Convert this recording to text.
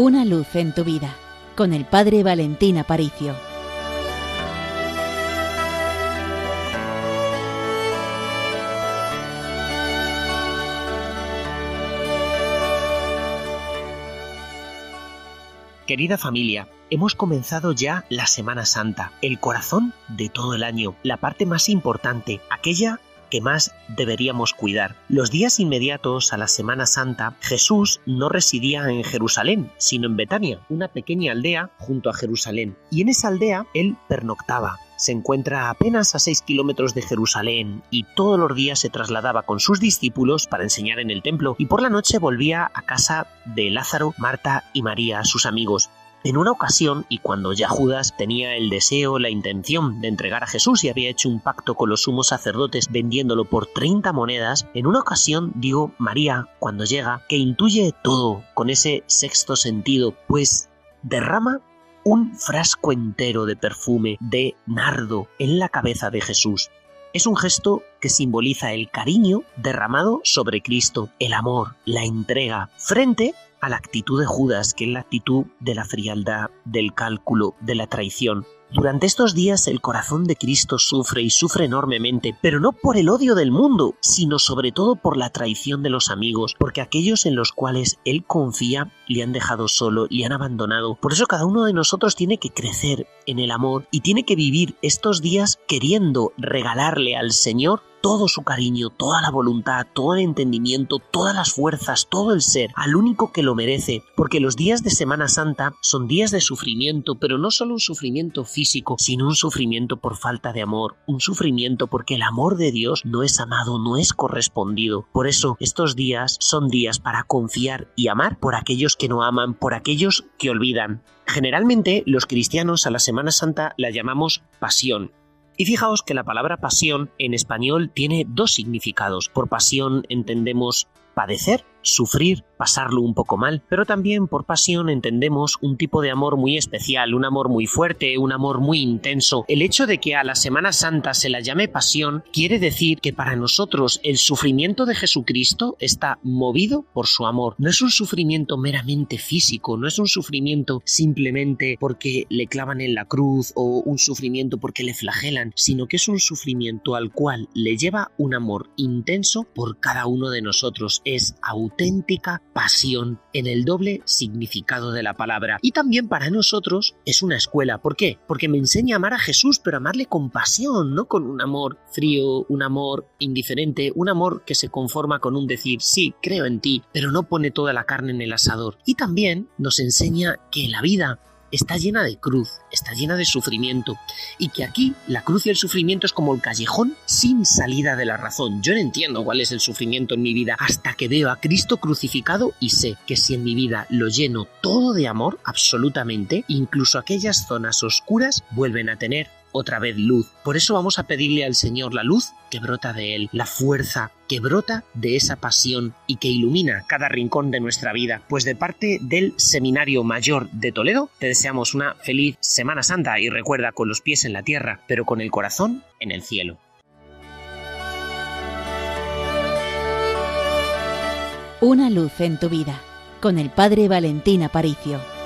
Una luz en tu vida con el Padre Valentín Aparicio. Querida familia, hemos comenzado ya la Semana Santa, el corazón de todo el año, la parte más importante, aquella que más deberíamos cuidar. Los días inmediatos a la Semana Santa, Jesús no residía en Jerusalén, sino en Betania, una pequeña aldea junto a Jerusalén. Y en esa aldea él pernoctaba. Se encuentra apenas a 6 kilómetros de Jerusalén y todos los días se trasladaba con sus discípulos para enseñar en el templo y por la noche volvía a casa de Lázaro, Marta y María, sus amigos. En una ocasión, y cuando ya Judas tenía el deseo, la intención de entregar a Jesús y había hecho un pacto con los sumos sacerdotes vendiéndolo por 30 monedas, en una ocasión digo María, cuando llega, que intuye todo con ese sexto sentido, pues derrama un frasco entero de perfume de nardo en la cabeza de Jesús. Es un gesto que simboliza el cariño derramado sobre Cristo, el amor, la entrega, frente a la actitud de Judas, que es la actitud de la frialdad, del cálculo, de la traición. Durante estos días el corazón de Cristo sufre y sufre enormemente, pero no por el odio del mundo, sino sobre todo por la traición de los amigos, porque aquellos en los cuales Él confía le han dejado solo, le han abandonado. Por eso cada uno de nosotros tiene que crecer en el amor y tiene que vivir estos días queriendo regalarle al Señor todo su cariño, toda la voluntad, todo el entendimiento, todas las fuerzas, todo el ser, al único que lo merece, porque los días de Semana Santa son días de sufrimiento, pero no solo un sufrimiento físico, sino un sufrimiento por falta de amor, un sufrimiento porque el amor de Dios no es amado, no es correspondido. Por eso estos días son días para confiar y amar por aquellos que no aman, por aquellos que olvidan. Generalmente los cristianos a la Semana Santa la llamamos pasión, y fijaos que la palabra pasión en español tiene dos significados. Por pasión entendemos padecer, sufrir, pasarlo un poco mal, pero también por pasión entendemos un tipo de amor muy especial, un amor muy fuerte, un amor muy intenso. El hecho de que a la Semana Santa se la llame pasión quiere decir que para nosotros el sufrimiento de Jesucristo está movido por su amor. No es un sufrimiento meramente físico, no es un sufrimiento simplemente porque le clavan en la cruz o un sufrimiento porque le flagelan, sino que es un sufrimiento al cual le lleva un amor intenso por cada uno de nosotros. Es auténtica pasión en el doble significado de la palabra. Y también para nosotros es una escuela. ¿Por qué? Porque me enseña a amar a Jesús, pero amarle con pasión, no con un amor frío, un amor indiferente, un amor que se conforma con un decir, sí, creo en ti, pero no pone toda la carne en el asador. Y también nos enseña que la vida está llena de cruz, está llena de sufrimiento, y que aquí la cruz y el sufrimiento es como el callejón sin salida de la razón. Yo no entiendo cuál es el sufrimiento en mi vida hasta que veo a Cristo crucificado y sé que si en mi vida lo lleno todo de amor, absolutamente, incluso aquellas zonas oscuras vuelven a tener otra vez luz. Por eso vamos a pedirle al Señor la luz que brota de Él, la fuerza que brota de esa pasión y que ilumina cada rincón de nuestra vida. Pues de parte del Seminario Mayor de Toledo, te deseamos una feliz Semana Santa y recuerda con los pies en la tierra, pero con el corazón en el cielo. Una luz en tu vida, con el Padre Valentín Aparicio.